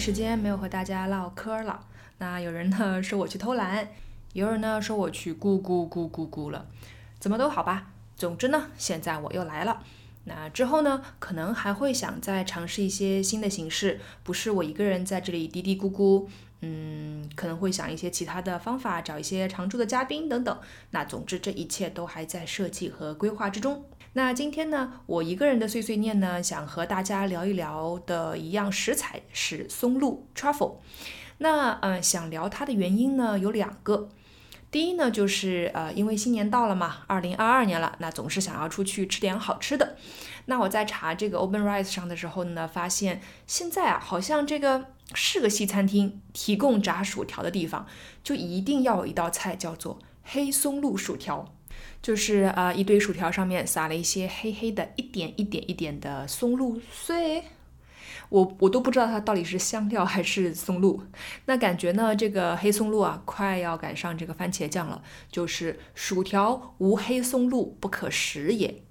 时间没有和大家唠嗑了。那有人呢 说我去偷懒，有人呢说我去咕咕咕咕咕了，怎么都好吧。总之呢，现在我又来了。那之后呢，可能还会想再尝试一些新的形式，不是我一个人在这里嘀嘀咕咕。嗯，可能会想一些其他的方法，找一些常驻的嘉宾等等。那总之，这一切都还在设计和规划之中。那今天呢，我一个人的碎碎念呢，想和大家聊一聊的一样食材是松露 （truffle）。那嗯，想聊它的原因呢有两个。第一呢，就是呃，因为新年到了嘛，二零二二年了，那总是想要出去吃点好吃的。那我在查这个 Open Rice 上的时候呢，发现现在啊，好像这个是个西餐厅提供炸薯条的地方，就一定要有一道菜叫做黑松露薯条，就是啊，一堆薯条上面撒了一些黑黑的一点一点一点的松露碎。我我都不知道它到底是香料还是松露。那感觉呢，这个黑松露啊，快要赶上这个番茄酱了，就是薯条无黑松露不可食也。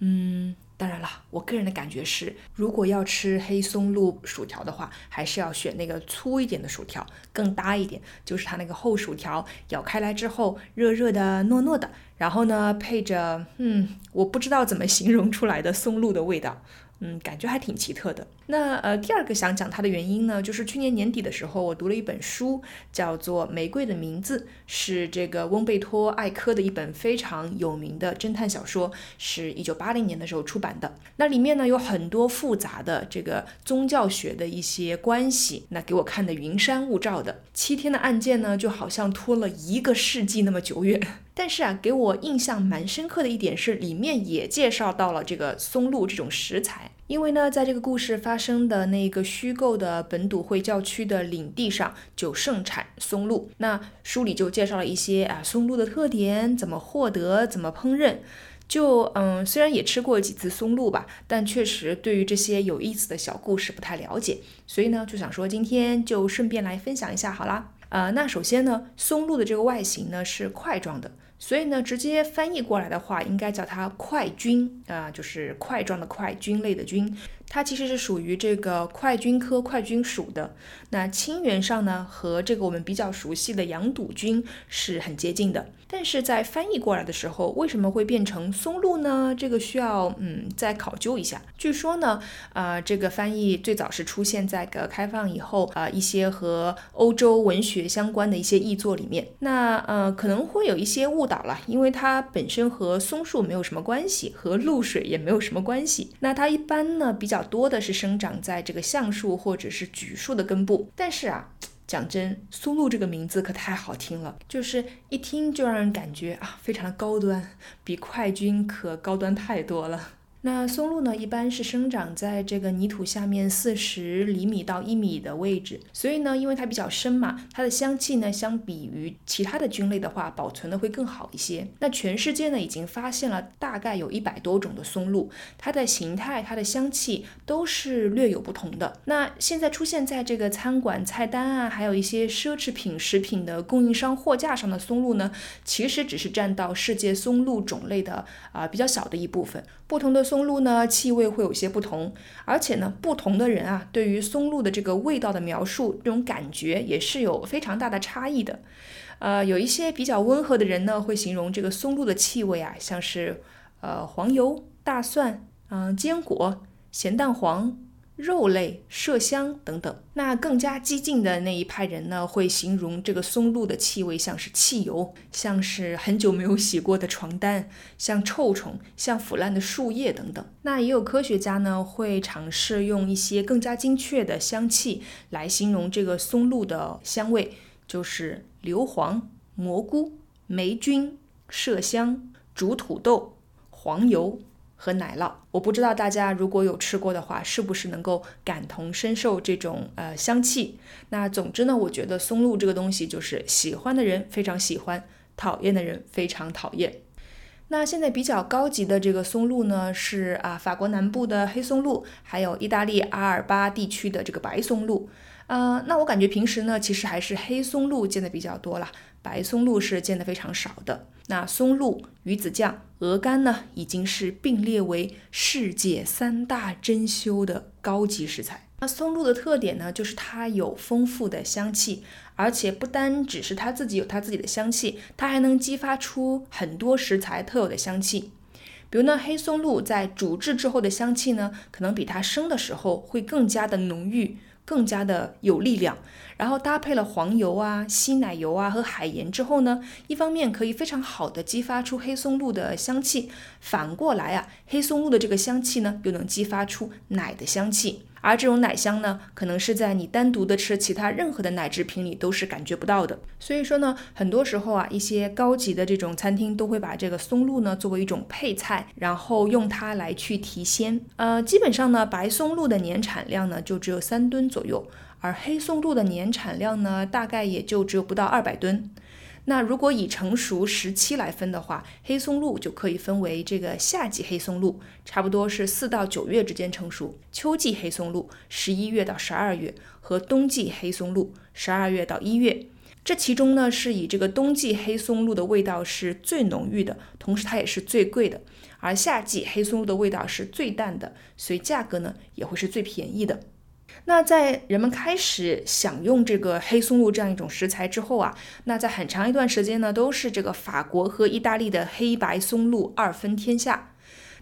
嗯。当然了，我个人的感觉是，如果要吃黑松露薯条的话，还是要选那个粗一点的薯条，更搭一点。就是它那个厚薯条，咬开来之后热热的、糯糯的，然后呢配着，嗯，我不知道怎么形容出来的松露的味道。嗯，感觉还挺奇特的。那呃，第二个想讲它的原因呢，就是去年年底的时候，我读了一本书，叫做《玫瑰的名字》，是这个翁贝托·艾科的一本非常有名的侦探小说，是一九八零年的时候出版的。那里面呢有很多复杂的这个宗教学的一些关系，那给我看的云山雾罩的。七天的案件呢，就好像拖了一个世纪那么久远。但是啊，给我印象蛮深刻的一点是，里面也介绍到了这个松露这种食材。因为呢，在这个故事发生的那个虚构的本笃会教区的领地上，就盛产松露。那书里就介绍了一些啊松露的特点，怎么获得，怎么烹饪。就嗯，虽然也吃过几次松露吧，但确实对于这些有意思的小故事不太了解。所以呢，就想说今天就顺便来分享一下好啦。呃，那首先呢，松露的这个外形呢是块状的。所以呢，直接翻译过来的话，应该叫它块菌啊，就是块状的块，菌类的菌。它其实是属于这个块菌科块菌属的。那亲缘上呢，和这个我们比较熟悉的羊肚菌是很接近的。但是在翻译过来的时候，为什么会变成松露呢？这个需要嗯再考究一下。据说呢，呃，这个翻译最早是出现在改革开放以后啊，一些和欧洲文学相关的一些译作里面。那呃可能会有一些误倒了，因为它本身和松树没有什么关系，和露水也没有什么关系。那它一般呢比较多的是生长在这个橡树或者是榉树的根部。但是啊。讲真，松露这个名字可太好听了，就是一听就让人感觉啊，非常的高端，比快菌可高端太多了。那松露呢，一般是生长在这个泥土下面四十厘米到一米的位置，所以呢，因为它比较深嘛，它的香气呢，相比于其他的菌类的话，保存的会更好一些。那全世界呢，已经发现了大概有一百多种的松露，它的形态、它的香气都是略有不同的。那现在出现在这个餐馆菜单啊，还有一些奢侈品食品的供应商货架上的松露呢，其实只是占到世界松露种类的啊比较小的一部分。不同的松露呢，气味会有些不同，而且呢，不同的人啊，对于松露的这个味道的描述，这种感觉也是有非常大的差异的。呃，有一些比较温和的人呢，会形容这个松露的气味啊，像是呃黄油、大蒜、嗯坚果、咸蛋黄。肉类、麝香等等，那更加激进的那一派人呢，会形容这个松露的气味像是汽油，像是很久没有洗过的床单，像臭虫，像腐烂的树叶等等。那也有科学家呢，会尝试用一些更加精确的香气来形容这个松露的香味，就是硫磺、蘑菇、霉菌、麝香、煮土豆、黄油。和奶酪，我不知道大家如果有吃过的话，是不是能够感同身受这种呃香气？那总之呢，我觉得松露这个东西就是喜欢的人非常喜欢，讨厌的人非常讨厌。那现在比较高级的这个松露呢，是啊法国南部的黑松露，还有意大利阿尔巴地区的这个白松露。呃，那我感觉平时呢，其实还是黑松露见的比较多了，白松露是见的非常少的。那松露、鱼子酱、鹅肝呢，已经是并列为世界三大珍馐的高级食材。那松露的特点呢，就是它有丰富的香气，而且不单只是它自己有它自己的香气，它还能激发出很多食材特有的香气。比如呢，黑松露在煮制之后的香气呢，可能比它生的时候会更加的浓郁。更加的有力量，然后搭配了黄油啊、稀奶油啊和海盐之后呢，一方面可以非常好的激发出黑松露的香气，反过来啊，黑松露的这个香气呢，又能激发出奶的香气。而这种奶香呢，可能是在你单独的吃其他任何的奶制品里都是感觉不到的。所以说呢，很多时候啊，一些高级的这种餐厅都会把这个松露呢作为一种配菜，然后用它来去提鲜。呃，基本上呢，白松露的年产量呢就只有三吨左左右，而黑松露的年产量呢大概也就只有不到二百吨。那如果以成熟时期来分的话，黑松露就可以分为这个夏季黑松露，差不多是四到九月之间成熟；秋季黑松露，十一月到十二月；和冬季黑松露，十二月到一月。这其中呢，是以这个冬季黑松露的味道是最浓郁的，同时它也是最贵的；而夏季黑松露的味道是最淡的，所以价格呢也会是最便宜的。那在人们开始享用这个黑松露这样一种食材之后啊，那在很长一段时间呢，都是这个法国和意大利的黑白松露二分天下。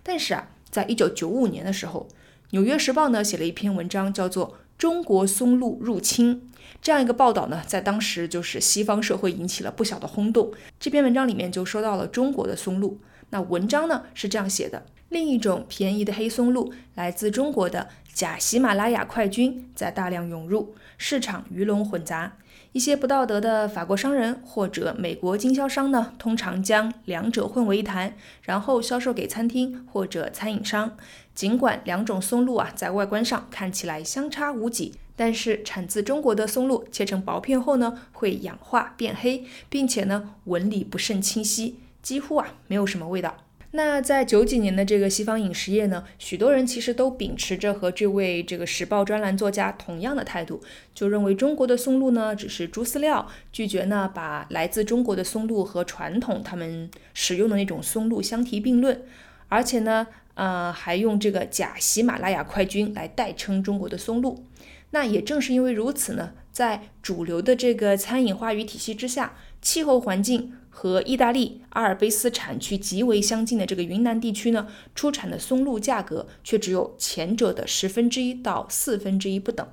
但是啊，在一九九五年的时候，《纽约时报》呢写了一篇文章，叫做《中国松露入侵》这样一个报道呢，在当时就是西方社会引起了不小的轰动。这篇文章里面就说到了中国的松露。那文章呢是这样写的。另一种便宜的黑松露来自中国的假喜马拉雅快菌在大量涌入市场，鱼龙混杂。一些不道德的法国商人或者美国经销商呢，通常将两者混为一谈，然后销售给餐厅或者餐饮商。尽管两种松露啊在外观上看起来相差无几，但是产自中国的松露切成薄片后呢，会氧化变黑，并且呢纹理不甚清晰，几乎啊没有什么味道。那在九几年的这个西方饮食业呢，许多人其实都秉持着和这位这个时报专栏作家同样的态度，就认为中国的松露呢只是猪饲料，拒绝呢把来自中国的松露和传统他们使用的那种松露相提并论，而且呢，呃，还用这个假喜马拉雅快菌来代称中国的松露。那也正是因为如此呢，在主流的这个餐饮话语体系之下，气候环境。和意大利阿尔卑斯产区极为相近的这个云南地区呢，出产的松露价格却只有前者的十分之一到四分之一不等。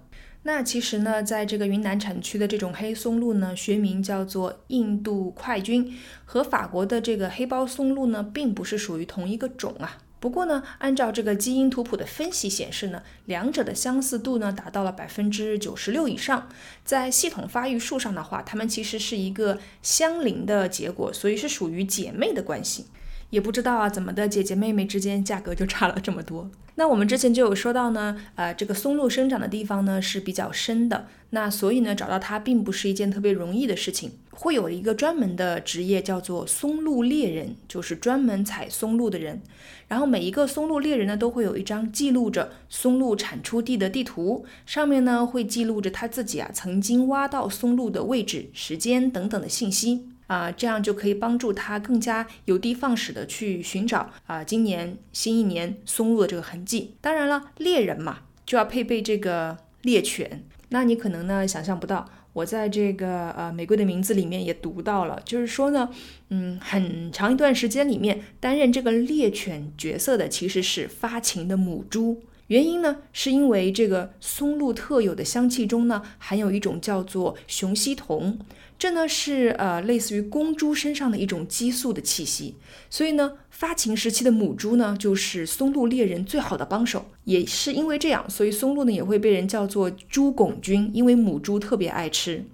那其实呢，在这个云南产区的这种黑松露呢，学名叫做印度快菌，和法国的这个黑包松露呢，并不是属于同一个种啊。不过呢，按照这个基因图谱的分析显示呢，两者的相似度呢达到了百分之九十六以上。在系统发育树上的话，它们其实是一个相邻的结果，所以是属于姐妹的关系。也不知道啊，怎么的姐姐妹妹之间价格就差了这么多。那我们之前就有说到呢，呃，这个松露生长的地方呢是比较深的，那所以呢找到它并不是一件特别容易的事情。会有一个专门的职业叫做松露猎人，就是专门采松露的人。然后每一个松露猎人呢，都会有一张记录着松露产出地的地图，上面呢会记录着他自己啊曾经挖到松露的位置、时间等等的信息啊，这样就可以帮助他更加有的放矢的去寻找啊今年新一年松露的这个痕迹。当然了，猎人嘛就要配备这个猎犬，那你可能呢想象不到。我在这个呃《玫瑰的名字》里面也读到了，就是说呢，嗯，很长一段时间里面担任这个猎犬角色的其实是发情的母猪。原因呢，是因为这个松露特有的香气中呢，含有一种叫做雄烯酮。这呢是呃类似于公猪身上的一种激素的气息，所以呢发情时期的母猪呢就是松露猎人最好的帮手，也是因为这样，所以松露呢也会被人叫做猪拱菌，因为母猪特别爱吃。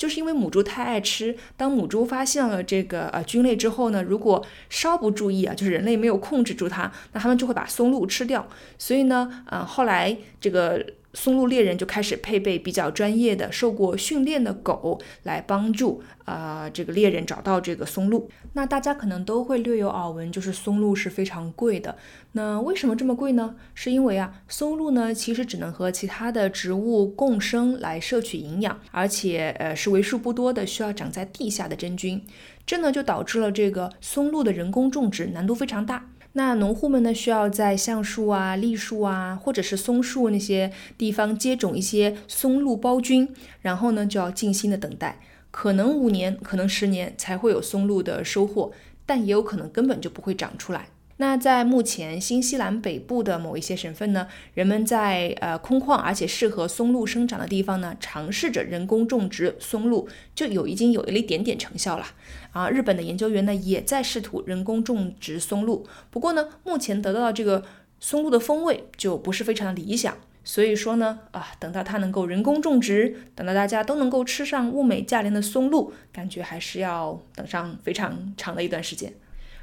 就是因为母猪太爱吃，当母猪发现了这个呃菌类之后呢，如果稍不注意啊，就是人类没有控制住它，那它们就会把松露吃掉。所以呢，嗯后来这个。松露猎人就开始配备比较专业的、受过训练的狗来帮助啊，这个猎人找到这个松露。那大家可能都会略有耳闻，就是松露是非常贵的。那为什么这么贵呢？是因为啊，松露呢其实只能和其他的植物共生来摄取营养，而且呃是为数不多的需要长在地下的真菌。这呢就导致了这个松露的人工种植难度非常大。那农户们呢，需要在橡树啊、栗树啊，或者是松树那些地方接种一些松露孢菌，然后呢，就要静心的等待，可能五年，可能十年才会有松露的收获，但也有可能根本就不会长出来。那在目前新西兰北部的某一些省份呢，人们在呃空旷而且适合松露生长的地方呢，尝试着人工种植松露，就有已经有了一点点成效了。啊，日本的研究员呢也在试图人工种植松露，不过呢，目前得到的这个松露的风味就不是非常理想。所以说呢，啊，等到它能够人工种植，等到大家都能够吃上物美价廉的松露，感觉还是要等上非常长的一段时间。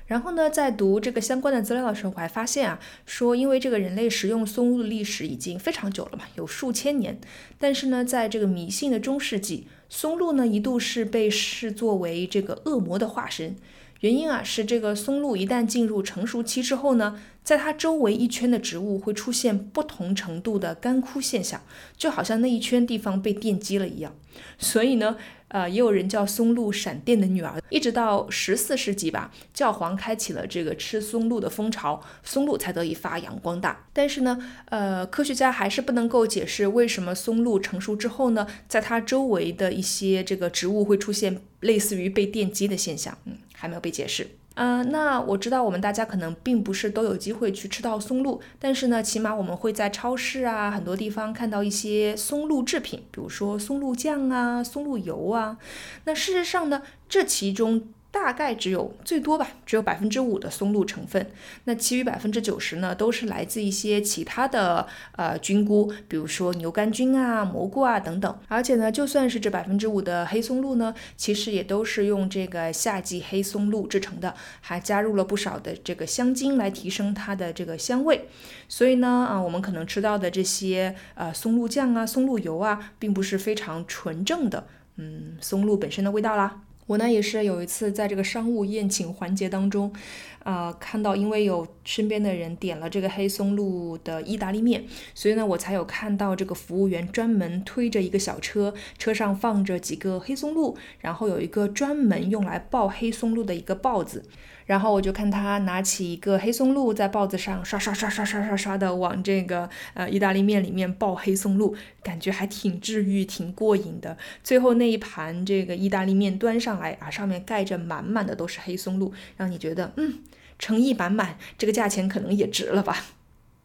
然后呢，在读这个相关的资料的时候，我还发现啊，说因为这个人类食用松露的历史已经非常久了嘛，有数千年。但是呢，在这个迷信的中世纪，松露呢一度是被视作为这个恶魔的化身。原因啊是这个松露一旦进入成熟期之后呢，在它周围一圈的植物会出现不同程度的干枯现象，就好像那一圈地方被电击了一样。所以呢。呃，也有人叫松露闪电的女儿，一直到十四世纪吧，教皇开启了这个吃松露的风潮，松露才得以发扬光大。但是呢，呃，科学家还是不能够解释为什么松露成熟之后呢，在它周围的一些这个植物会出现类似于被电击的现象，嗯，还没有被解释。嗯，那我知道我们大家可能并不是都有机会去吃到松露，但是呢，起码我们会在超市啊很多地方看到一些松露制品，比如说松露酱啊、松露油啊。那事实上呢，这其中。大概只有最多吧，只有百分之五的松露成分，那其余百分之九十呢，都是来自一些其他的呃菌菇，比如说牛肝菌啊、蘑菇啊等等。而且呢，就算是这百分之五的黑松露呢，其实也都是用这个夏季黑松露制成的，还加入了不少的这个香精来提升它的这个香味。所以呢，啊，我们可能吃到的这些呃松露酱啊、松露油啊，并不是非常纯正的，嗯，松露本身的味道啦。我呢也是有一次在这个商务宴请环节当中，呃，看到因为有身边的人点了这个黑松露的意大利面，所以呢我才有看到这个服务员专门推着一个小车，车上放着几个黑松露，然后有一个专门用来爆黑松露的一个豹子。然后我就看他拿起一个黑松露，在刨子上刷刷刷刷刷刷刷的往这个呃意大利面里面爆黑松露，感觉还挺治愈、挺过瘾的。最后那一盘这个意大利面端上来啊，上面盖着满满的都是黑松露，让你觉得嗯，诚意满满，这个价钱可能也值了吧。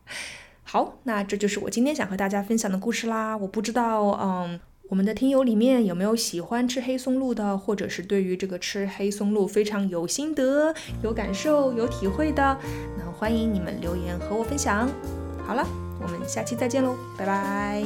好，那这就是我今天想和大家分享的故事啦。我不知道，嗯。我们的听友里面有没有喜欢吃黑松露的，或者是对于这个吃黑松露非常有心得、有感受、有体会的？那欢迎你们留言和我分享。好了，我们下期再见喽，拜拜。